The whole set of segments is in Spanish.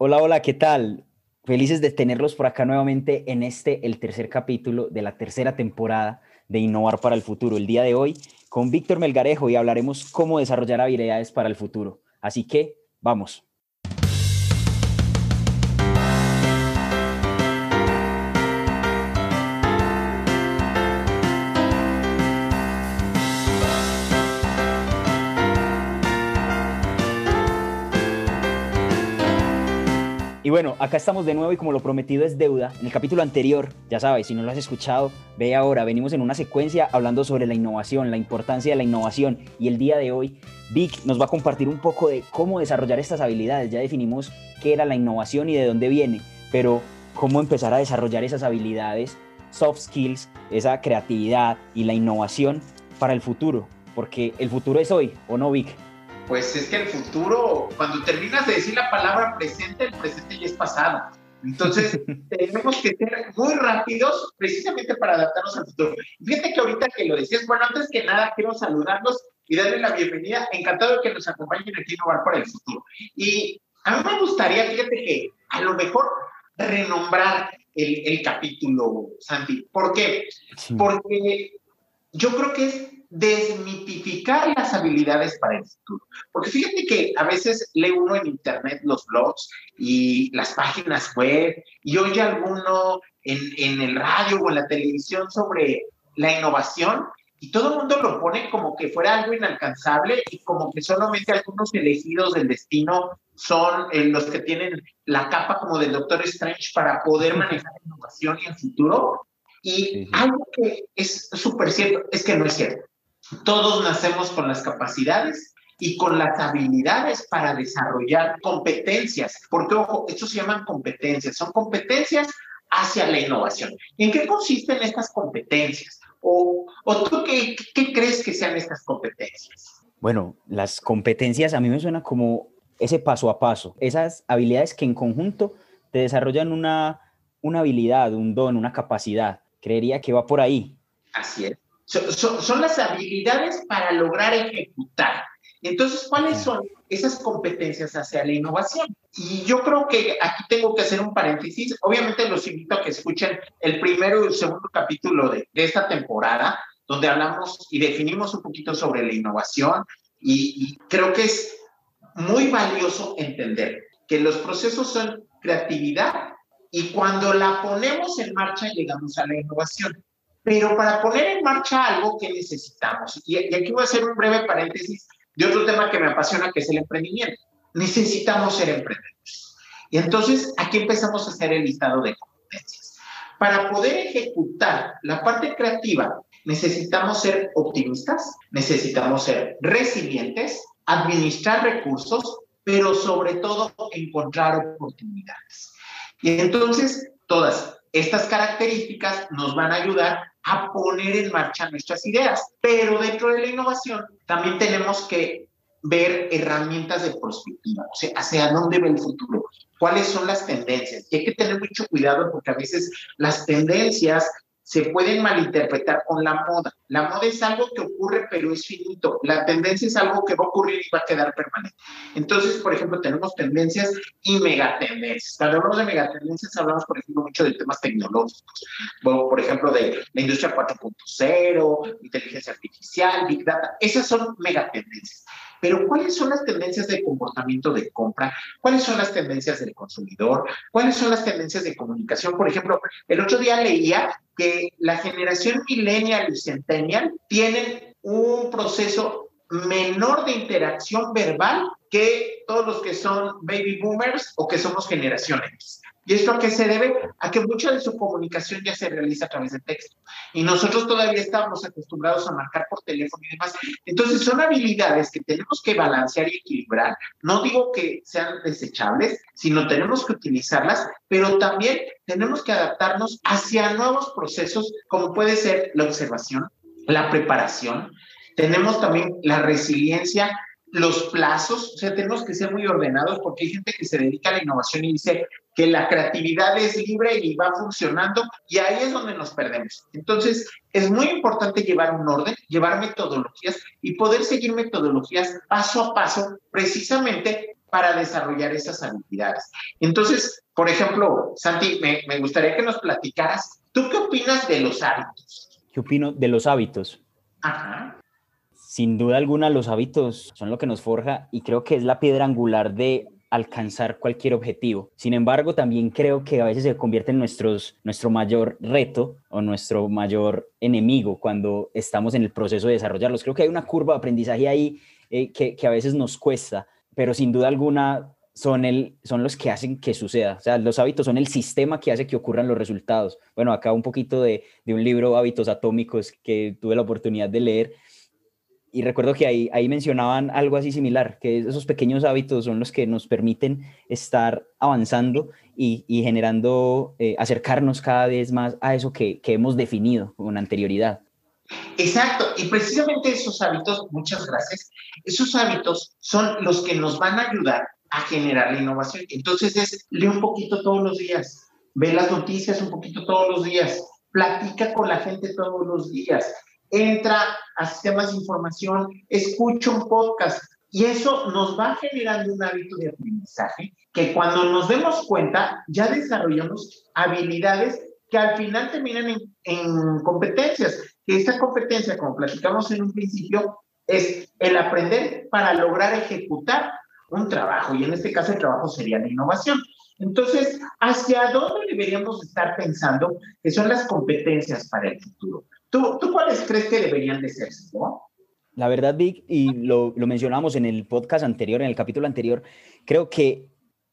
Hola, hola, ¿qué tal? Felices de tenerlos por acá nuevamente en este, el tercer capítulo de la tercera temporada de Innovar para el Futuro. El día de hoy con Víctor Melgarejo y hablaremos cómo desarrollar habilidades para el futuro. Así que, vamos. Y bueno, acá estamos de nuevo y como lo prometido es deuda, en el capítulo anterior, ya sabes, si no lo has escuchado, ve ahora, venimos en una secuencia hablando sobre la innovación, la importancia de la innovación y el día de hoy Vic nos va a compartir un poco de cómo desarrollar estas habilidades. Ya definimos qué era la innovación y de dónde viene, pero cómo empezar a desarrollar esas habilidades, soft skills, esa creatividad y la innovación para el futuro, porque el futuro es hoy, ¿o no, Vic? Pues es que el futuro, cuando terminas de decir la palabra presente, el presente ya es pasado. Entonces, tenemos que ser muy rápidos precisamente para adaptarnos al futuro. Fíjate que ahorita que lo decías, bueno, antes que nada quiero saludarlos y darle la bienvenida. Encantado de que nos acompañen aquí en Hogar para el Futuro. Y a mí me gustaría, fíjate que a lo mejor renombrar el, el capítulo, Santi. ¿Por qué? Porque yo creo que es desmitificar las habilidades para el futuro. Porque fíjate que a veces lee uno en internet los blogs y las páginas web y oye alguno en, en el radio o en la televisión sobre la innovación y todo el mundo lo pone como que fuera algo inalcanzable y como que solamente algunos elegidos del destino son eh, los que tienen la capa como del Doctor Strange para poder manejar la innovación y el futuro. Y algo que es súper cierto es que no es cierto. Todos nacemos con las capacidades y con las habilidades para desarrollar competencias, porque ojo, esto se llaman competencias, son competencias hacia la innovación. ¿En qué consisten estas competencias? ¿O, o tú qué, qué crees que sean estas competencias? Bueno, las competencias a mí me suena como ese paso a paso, esas habilidades que en conjunto te desarrollan una, una habilidad, un don, una capacidad. Creería que va por ahí. Así es. Son, las habilidades para lograr ejecutar. Entonces, ¿cuáles son esas competencias hacia la innovación? Y yo creo que aquí tengo que hacer un paréntesis. Obviamente los invito a que escuchen el primero y el segundo capítulo de, esta temporada, donde hablamos y definimos un poquito sobre la innovación. y creo que es muy valioso entender que los procesos son creatividad y cuando la ponemos en marcha llegamos a la innovación. Pero para poner en marcha algo que necesitamos, y, aquí voy a hacer un breve paréntesis de otro tema que me apasiona, que es el emprendimiento. Necesitamos ser emprendedores. Y entonces aquí empezamos a hacer el listado de competencias. Para poder ejecutar la parte creativa, necesitamos ser optimistas, necesitamos ser resilientes, administrar recursos, pero sobre todo encontrar oportunidades. Y entonces, todas estas características nos van a ayudar a poner en marcha nuestras ideas. Pero dentro de la innovación también tenemos que ver herramientas de perspectiva, o sea, hacia dónde va el futuro, cuáles son las tendencias. Y hay que tener mucho cuidado porque a veces las tendencias se pueden malinterpretar con la moda. La moda es algo que ocurre, pero es finito. La tendencia es algo que va a ocurrir y va a quedar permanente. Entonces, por ejemplo, tenemos tendencias y megatendencias. Cuando hablamos de megatendencias, hablamos, por ejemplo, mucho de temas tecnológicos. por ejemplo, de la industria 4.0, inteligencia artificial, big data. Esas son megatendencias. Pero ¿cuáles son las tendencias de comportamiento de compra? ¿Cuáles son las tendencias del consumidor? ¿Cuáles son las tendencias de comunicación? Por ejemplo, el otro día leía que la generación millennial y centennial tienen un proceso menor de interacción verbal que todos los que son baby boomers o que somos generación X. ¿Y esto a qué se debe? A que mucha de su comunicación ya se realiza a través de texto. Y nosotros todavía estamos acostumbrados a marcar por teléfono y demás. Entonces son habilidades que tenemos que balancear y equilibrar. No digo que sean desechables, sino tenemos que utilizarlas, pero también tenemos que adaptarnos hacia nuevos procesos, como puede ser la observación, la preparación. Tenemos también la resiliencia los plazos, o sea, tenemos que ser muy ordenados porque hay gente que se dedica a la innovación y dice que la creatividad es libre y va funcionando y ahí es donde nos perdemos. Entonces, es muy importante llevar un orden, llevar metodologías y poder seguir metodologías paso a paso precisamente para desarrollar esas habilidades. Entonces, por ejemplo, Santi, me, me gustaría que nos platicaras, ¿tú qué opinas de los hábitos? ¿Qué opino de los hábitos? Ajá. Sin duda alguna, los hábitos son lo que nos forja y creo que es la piedra angular de alcanzar cualquier objetivo. Sin embargo, también creo que a veces se convierte en nuestros, nuestro mayor reto o nuestro mayor enemigo cuando estamos en el proceso de desarrollarlos. Creo que hay una curva de aprendizaje ahí eh, que, que a veces nos cuesta, pero sin duda alguna son, el, son los que hacen que suceda. O sea, los hábitos son el sistema que hace que ocurran los resultados. Bueno, acá un poquito de, de un libro, Hábitos Atómicos, que tuve la oportunidad de leer y recuerdo que ahí, mencionaban algo así similar, que esos pequeños hábitos son los que nos permiten estar avanzando y, generando, eh, acercarnos cada vez más a eso que, que hemos definido con anterioridad. Exacto, y precisamente esos hábitos, muchas gracias, esos hábitos son los que nos van a ayudar a generar la innovación. Entonces es, lee un poquito todos los días, ve las noticias un poquito todos los días, platica con la gente todos los días, entra a sistemas de información, escucha un podcast y eso nos va generando un hábito de aprendizaje que cuando nos demos cuenta ya desarrollamos habilidades que al final terminan en, en competencias. Que esta competencia, como platicamos en un principio, es el aprender para lograr ejecutar un trabajo y en este caso el trabajo sería la innovación. Entonces, ¿hacia dónde deberíamos estar pensando que son las competencias para el futuro? ¿Tú, ¿Tú cuáles crees que deberían de ser? ¿no? La verdad, Vic, y lo, lo mencionamos en el podcast anterior, en el capítulo anterior, creo que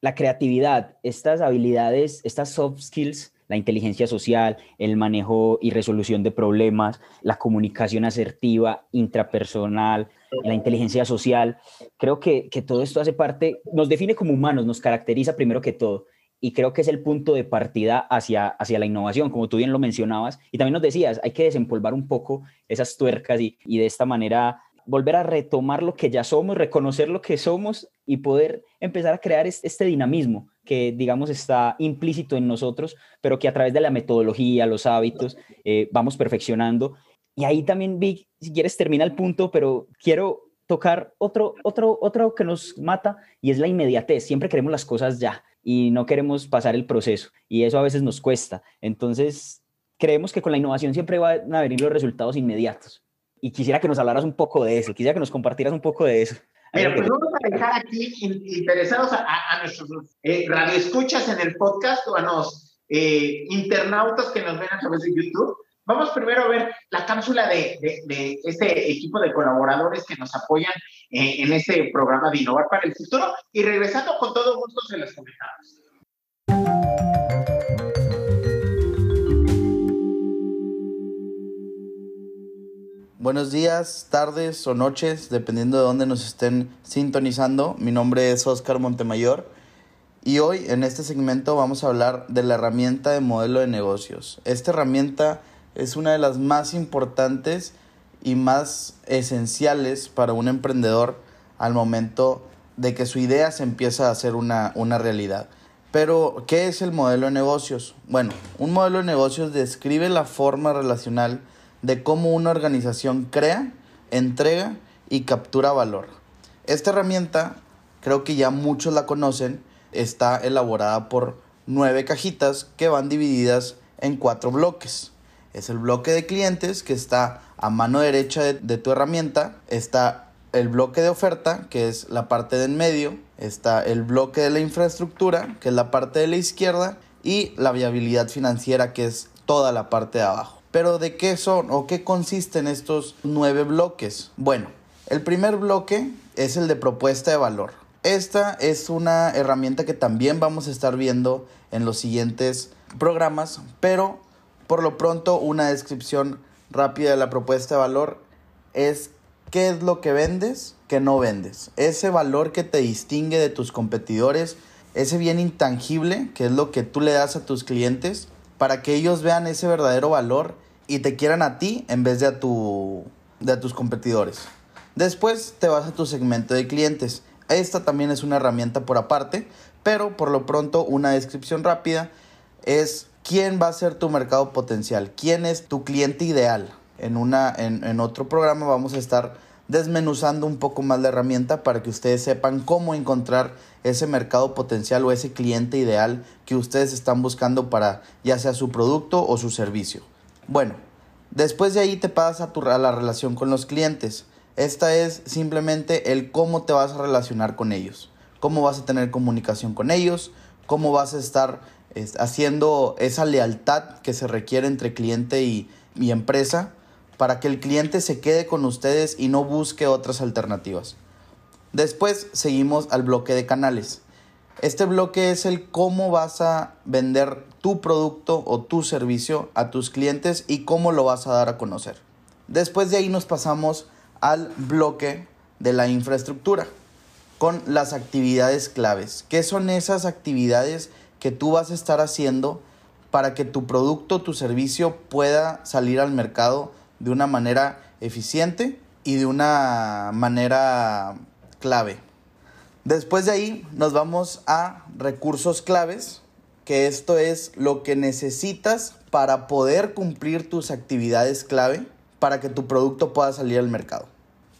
la creatividad, estas habilidades, estas soft skills, la inteligencia social, el manejo y resolución de problemas, la comunicación asertiva, intrapersonal, la inteligencia social, creo que, que todo esto hace parte, nos define como humanos, nos caracteriza primero que todo y creo que es el punto de partida hacia, hacia la innovación, como tú bien lo mencionabas, y también nos decías, hay que desempolvar un poco esas tuercas y, y de esta manera volver a retomar lo que ya somos, reconocer lo que somos y poder empezar a crear este dinamismo que, digamos, está implícito en nosotros, pero que a través de la metodología, los hábitos, eh, vamos perfeccionando. Y ahí también, Vic, si quieres, termina el punto, pero quiero tocar otro, otro, otro que nos mata y es la inmediatez. Siempre queremos las cosas ya y no queremos pasar el proceso y eso a veces nos cuesta. Entonces, creemos que con la innovación siempre van a venir los resultados inmediatos. Y quisiera que nos hablaras un poco de eso, quisiera que nos compartieras un poco de eso. Mira, pues vamos a dejar aquí interesados a, a nuestros eh, radioescuchas en el podcast o a los eh, internautas que nos ven a través de YouTube. Vamos primero a ver la cápsula de, este equipo de colaboradores que nos apoyan eh, en este programa de Innovar para el Futuro y regresando con todo gusto se los comentamos. Buenos días, tardes o noches, dependiendo de dónde nos estén sintonizando. Mi nombre es Oscar Montemayor y hoy en este segmento vamos a hablar de la herramienta de modelo de negocios. Esta herramienta es una de las más importantes y más esenciales para un emprendedor al momento de que su idea se empieza a hacer una, una realidad. Pero, ¿qué es el modelo de negocios? Bueno, un modelo de negocios describe la forma relacional de cómo una organización crea, entrega y captura valor. Esta herramienta, creo que ya muchos la conocen, está elaborada por nueve cajitas que van divididas en cuatro bloques. Es el bloque de clientes que está a mano derecha de, tu herramienta, está el bloque de oferta, que es la parte de en medio, está el bloque de la infraestructura, que es la parte de la izquierda, y la viabilidad financiera, que es toda la parte de abajo. Pero ¿de qué son o qué consisten estos nueve bloques? Bueno, el primer bloque es el de propuesta de valor. Esta es una herramienta que también vamos a estar viendo en los siguientes programas, pero por lo pronto una descripción rápida de la propuesta de valor es qué es lo que vendes que no vendes. Ese valor que te distingue de tus competidores, ese bien intangible que es lo que tú le das a tus clientes para que ellos vean ese verdadero valor y te quieran a ti en vez de a, tu, de a tus competidores. Después te vas a tu segmento de clientes. Esta también es una herramienta por aparte, pero por lo pronto una descripción rápida es quién va a ser tu mercado potencial, quién es tu cliente ideal. En, una, en, otro programa vamos a estar desmenuzando un poco más la herramienta para que ustedes sepan cómo encontrar ese mercado potencial o ese cliente ideal que ustedes están buscando para ya sea su producto o su servicio. Bueno, después de ahí te pasas a, tu, a la relación con los clientes. Esta es simplemente el cómo te vas a relacionar con ellos, cómo vas a tener comunicación con ellos, cómo vas a estar haciendo esa lealtad que se requiere entre cliente y, y empresa para que el cliente se quede con ustedes y no busque otras alternativas. Después seguimos al bloque de canales. Este bloque es el cómo vas a vender tu producto o tu servicio a tus clientes y cómo lo vas a dar a conocer. Después de ahí nos pasamos al bloque de la infraestructura con las actividades claves. ¿Qué son esas actividades que tú vas a estar haciendo para que tu producto, tu servicio pueda salir al mercado de una manera eficiente y de una manera clave. Después de ahí nos vamos a recursos claves, que esto es lo que necesitas para poder cumplir tus actividades clave para que tu producto pueda salir al mercado.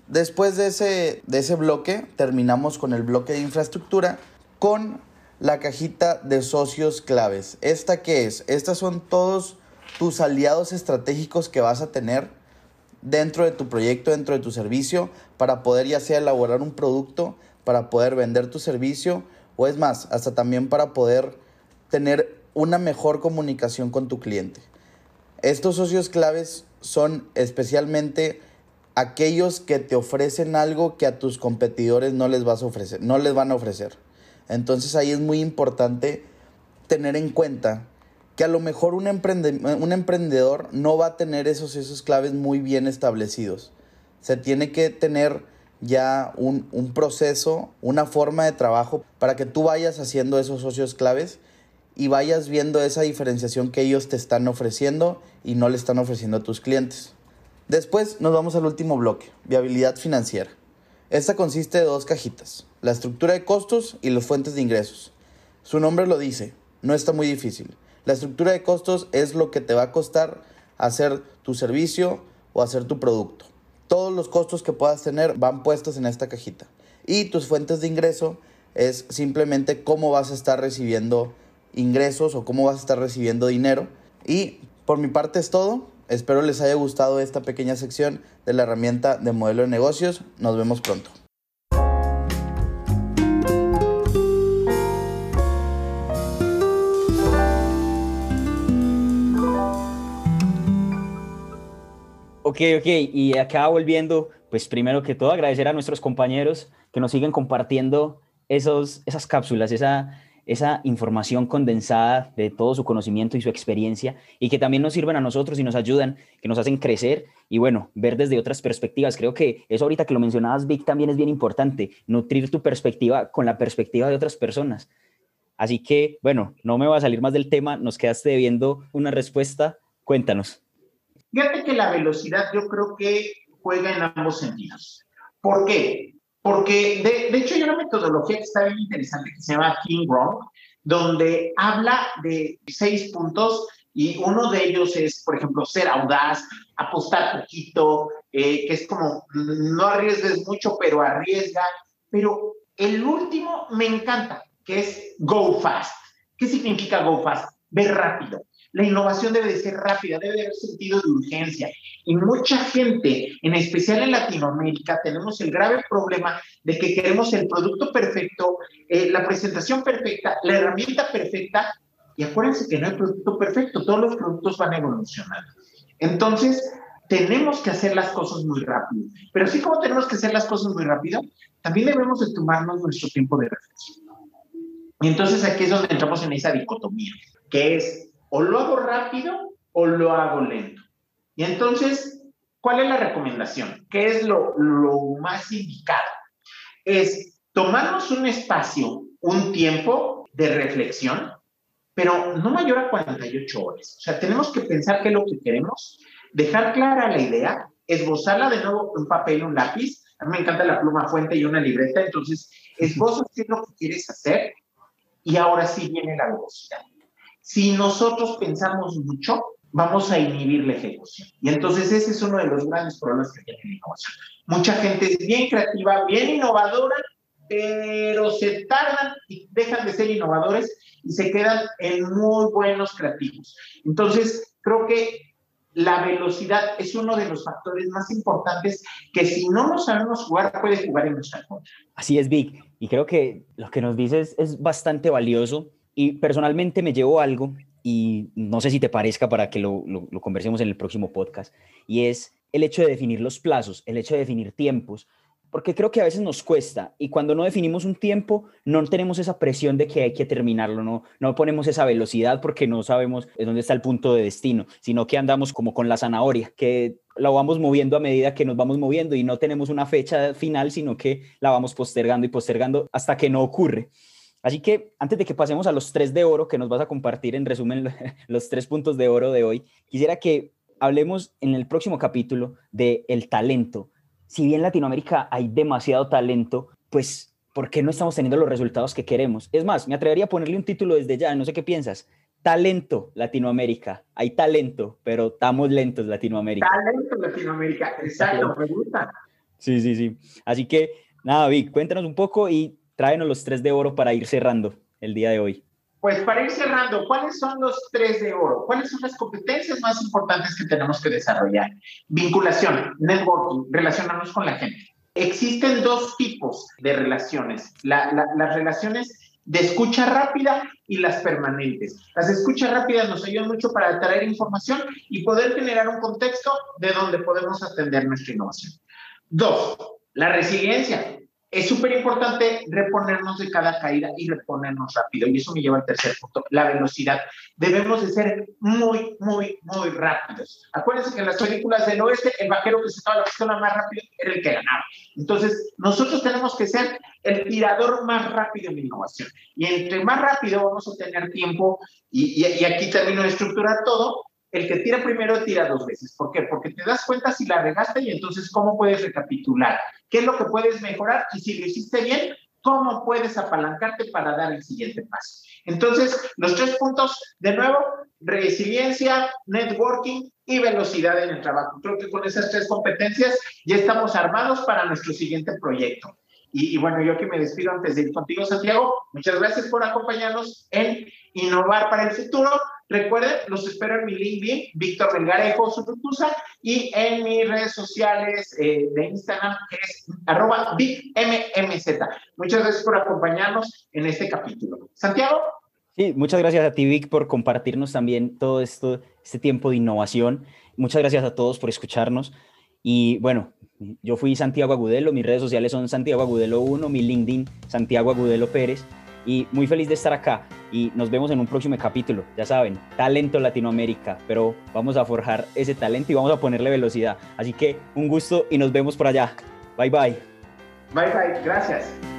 Después de ese, de ese bloque, terminamos con el bloque de infraestructura con la cajita de socios claves. ¿Esta qué es? Estas son todos tus aliados estratégicos que vas a tener dentro de tu proyecto, dentro de tu servicio, para poder ya sea elaborar un producto, para poder vender tu servicio, o es más, hasta también para poder tener una mejor comunicación con tu cliente. Estos socios claves son especialmente aquellos que te ofrecen algo que a tus competidores no les vas a ofrecer, no les van a ofrecer. Entonces ahí es muy importante tener en cuenta que a lo mejor un, un emprendedor no va a tener esos, esos claves muy bien establecidos. Se tiene que tener ya un, un, proceso, una forma de trabajo para que tú vayas haciendo esos socios claves y vayas viendo esa diferenciación que ellos te están ofreciendo y no le están ofreciendo a tus clientes. Después nos vamos al último bloque, viabilidad financiera. Esta consiste de dos cajitas, la estructura de costos y las fuentes de ingresos. Su nombre lo dice, no está muy difícil. La estructura de costos es lo que te va a costar hacer tu servicio o hacer tu producto. Todos los costos que puedas tener van puestos en esta cajita. Y tus fuentes de ingreso es simplemente cómo vas a estar recibiendo ingresos o cómo vas a estar recibiendo dinero. Y por mi parte es todo. Espero les haya gustado esta pequeña sección de la herramienta de modelo de negocios. Nos vemos pronto. Ok, ok, y acá volviendo, pues primero que todo agradecer a nuestros compañeros que nos siguen compartiendo esos, esas cápsulas, esa, esa información condensada de todo su conocimiento y su experiencia y que también nos sirven a nosotros y nos ayudan, que nos hacen crecer y bueno, ver desde otras perspectivas. Creo que eso ahorita que lo mencionabas, Vic, también es bien importante, nutrir tu perspectiva con la perspectiva de otras personas. Así que, bueno, no me va a salir más del tema, nos quedaste debiendo una respuesta, cuéntanos. Fíjate que la velocidad yo creo que juega en ambos sentidos. ¿Por qué? Porque de, hecho hay una metodología que está bien interesante que se llama King Wrong, donde habla de seis puntos y uno de ellos es, por ejemplo, ser audaz, apostar poquito, eh, que es como no arriesgues mucho, pero arriesga. Pero el último me encanta, que es go fast. ¿Qué significa go fast? Ver rápido. La innovación debe de ser rápida, debe de haber sentido de urgencia. Y mucha gente, en especial en Latinoamérica, tenemos el grave problema de que queremos el producto perfecto, eh, la presentación perfecta, la herramienta perfecta. Y acuérdense que no hay producto perfecto, todos los productos van evolucionando. Entonces, tenemos que hacer las cosas muy rápido. Pero así como tenemos que hacer las cosas muy rápido, también debemos de tomarnos nuestro tiempo de reflexión. Y entonces aquí es donde entramos en esa dicotomía, que es o lo hago rápido o lo hago lento. Y entonces, ¿cuál es la recomendación? ¿Qué es lo, lo más indicado? Es tomarnos un espacio, un tiempo de reflexión, pero no mayor a 48 horas. O sea, tenemos que pensar qué es lo que queremos, dejar clara la idea, esbozarla de nuevo en un papel, un lápiz. A mí me encanta la pluma fuente y una libreta, entonces esbozas qué es lo que quieres hacer y ahora sí viene la velocidad. Si nosotros pensamos mucho, vamos a inhibir la ejecución. Y entonces ese es uno de los grandes problemas que tiene la innovación. Mucha gente es bien creativa, bien innovadora, pero se tardan y dejan de ser innovadores y se quedan en muy buenos creativos. Entonces, creo que la velocidad es uno de los factores más importantes que si no nos sabemos jugar, puede jugar en nuestra contra. Así es, Vic. Y creo que lo que nos dices es bastante valioso y personalmente me llevo algo y no sé si te parezca para que lo, lo, conversemos en el próximo podcast, y es el hecho de definir los plazos, el hecho de definir tiempos, porque creo que a veces nos cuesta y cuando no definimos un tiempo no tenemos esa presión de que hay que terminarlo, no, no ponemos esa velocidad porque no sabemos dónde está el punto de destino, sino que andamos como con la zanahoria, que la vamos moviendo a medida que nos vamos moviendo y no tenemos una fecha final, sino que la vamos postergando y postergando hasta que no ocurre. Así que antes de que pasemos a los tres de oro que nos vas a compartir en resumen los tres puntos de oro de hoy, quisiera que hablemos en el próximo capítulo de el talento si bien en Latinoamérica hay demasiado talento, pues ¿por qué no estamos teniendo los resultados que queremos? Es más, me atrevería a ponerle un título desde ya, no sé qué piensas. Talento Latinoamérica. Hay talento, pero estamos lentos Latinoamérica. Talento Latinoamérica, exacto, me gusta. Sí, sí, sí. Así que nada, Vic, cuéntanos un poco y tráenos los tres de oro para ir cerrando el día de hoy. Pues para ir cerrando, ¿cuáles son los tres de oro? ¿Cuáles son las competencias más importantes que tenemos que desarrollar? Vinculación, networking, relacionarnos con la gente. Existen dos tipos de relaciones. las relaciones de escucha rápida y las permanentes. Las escuchas rápidas nos ayudan mucho para traer información y poder generar un contexto de donde podemos atender nuestra innovación. Dos, la resiliencia es súper importante reponernos de cada caída y reponernos rápido. Y eso me lleva al tercer punto, la velocidad. Debemos de ser muy, muy, muy rápidos. Acuérdense que en las películas del oeste, el vaquero que se estaba la pistola más rápido era el que ganaba. Entonces, nosotros tenemos que ser el tirador más rápido en innovación. Y entre más rápido vamos a tener tiempo, y, y, y aquí termino de estructurar todo, el que tira primero tira dos veces. ¿Por qué? Porque te das cuenta si la regaste y entonces cómo puedes recapitular, qué es lo que puedes mejorar y si lo hiciste bien, cómo puedes apalancarte para dar el siguiente paso. Entonces, los tres puntos, de nuevo, resiliencia, networking y velocidad en el trabajo. Creo que con esas tres competencias ya estamos armados para nuestro siguiente proyecto. Y, y, bueno, yo que me despido antes de ir contigo, Santiago, muchas gracias por acompañarnos en Innovar para el Futuro. Recuerden, los espero en mi LinkedIn, Víctor Melgarejo Surutusa, y en mis redes sociales eh, de Instagram, que es arroba VicMMZ. Muchas gracias por acompañarnos en este capítulo. Santiago. Sí, muchas gracias a ti, Vic, por compartirnos también todo esto, este tiempo de innovación. Muchas gracias a todos por escucharnos. Y bueno, yo fui Santiago Agudelo, mis redes sociales son Santiago Agudelo 1, mi LinkedIn, Santiago Agudelo Pérez y muy feliz de estar acá y nos vemos en un próximo capítulo. Ya saben, talento Latinoamérica, pero vamos a forjar ese talento y vamos a ponerle velocidad. Así que un gusto y nos vemos por allá. Bye bye. Bye bye, gracias.